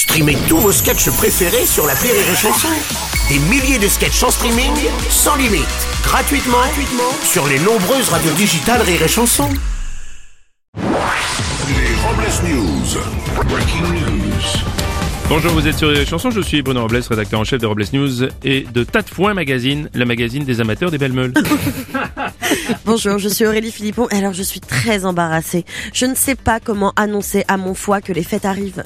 Streamez tous vos sketchs préférés sur la Rire et Chanson. Des milliers de sketchs en streaming, sans limite, gratuitement, gratuitement sur les nombreuses radios digitales Rire et Chanson. Les Robles News. Breaking news. Bonjour, vous êtes sur les chansons, je suis Bruno Robles, rédacteur en chef de Robles News et de Tas de Foin Magazine, le magazine des amateurs des belles meules. Bonjour, je suis Aurélie Philippon. Alors, je suis très embarrassée. Je ne sais pas comment annoncer à mon foie que les fêtes arrivent.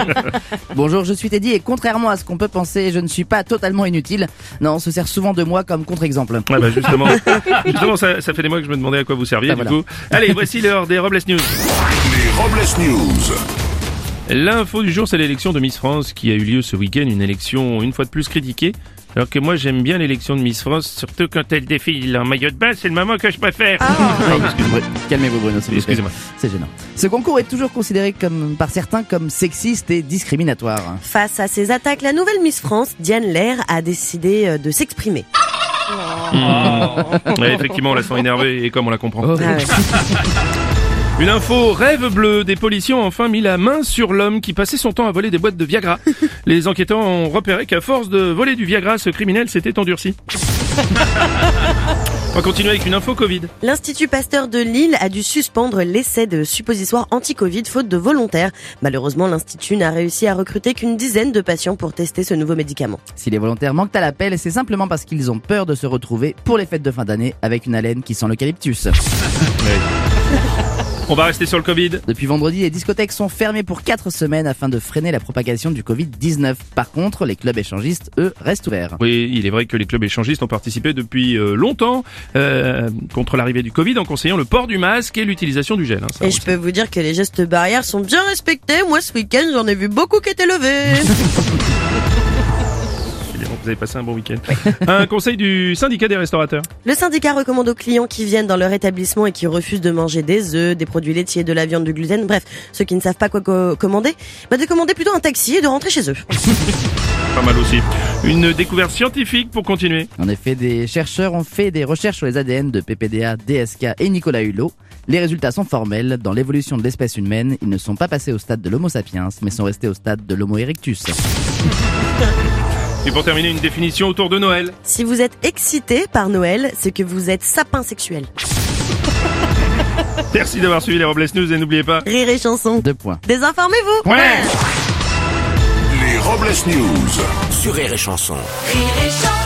Bonjour, je suis Teddy et contrairement à ce qu'on peut penser, je ne suis pas totalement inutile. Non, on se sert souvent de moi comme contre-exemple. Ah bah justement, justement ça, ça fait des mois que je me demandais à quoi vous serviez Ah, du voilà. coup. Allez, voici l'heure des Robles News. Les Robles News. L'info du jour, c'est l'élection de Miss France qui a eu lieu ce week-end, une élection une fois de plus critiquée. Alors que moi j'aime bien l'élection de Miss France, surtout quand elle défile en maillot de bain, c'est le moment que je préfère. Oui, excusez-moi. Calmez-vous Bruno, s'il vous plaît. Excusez-moi. C'est gênant. Ce concours est toujours considéré comme, par certains comme sexiste et discriminatoire. Face à ces attaques, la nouvelle Miss France, Diane Lair, a décidé euh, de s'exprimer. Ouais, effectivement, on la sent énervée et comme on la comprend. Oh. Ah ouais. Une info rêve bleu. Des policiers ont enfin mis la main sur l'homme qui passait son temps à voler des boîtes de Viagra. Les enquêteurs ont repéré qu'à force de voler du Viagra, ce criminel s'était endurci. On va continuer avec une info Covid. L'Institut Pasteur de Lille a dû suspendre l'essai de suppositoires anti-Covid faute de volontaires. Malheureusement, l'Institut n'a réussi à recruter qu'une dizaine de patients pour tester ce nouveau médicament. Si les volontaires manquent à l'appel, c'est simplement parce qu'ils ont peur de se retrouver pour les fêtes de fin d'année avec une haleine qui sent l'eucalyptus. On va rester sur le Covid. Depuis vendredi, les discothèques sont fermées pour 4 semaines afin de freiner la propagation du Covid-19. Par contre, les clubs échangistes, eux, restent ouverts. Oui, il est vrai que les clubs échangistes ont participé depuis euh, longtemps euh, contre l'arrivée du Covid en conseillant le port du masque et l'utilisation du gel. hein, ça, Et je peux vous dire que les gestes barrières sont bien respectés. Moi, ce week-end, j'en ai vu beaucoup qui étaient levés. Vous avez passé un bon week-end. un conseil du syndicat des restaurateurs. Le syndicat recommande aux clients qui viennent dans leur établissement et qui refusent de manger des œufs, des produits laitiers, de la viande, du gluten, bref, ceux qui ne savent pas quoi co- commander, bah de commander plutôt un taxi et de rentrer chez eux. Pas mal aussi. Une découverte scientifique pour continuer. En effet, des chercheurs ont fait des recherches sur les ADN de PPDA, DSK et Nicolas Hulot. Les résultats sont formels. Dans l'évolution de l'espèce humaine, ils ne sont pas passés au stade de l'Homo sapiens, mais sont restés au stade de l'Homo erectus. Et pour terminer, une définition autour de Noël. Si vous êtes excité par Noël, c'est que vous êtes sapin sexuel. Merci d'avoir suivi les Robles News et n'oubliez pas. Rire et chanson. Deux points. Désinformez-vous Ouais. Les Robles News. Sur Rire et Chanson. Rire et chanson.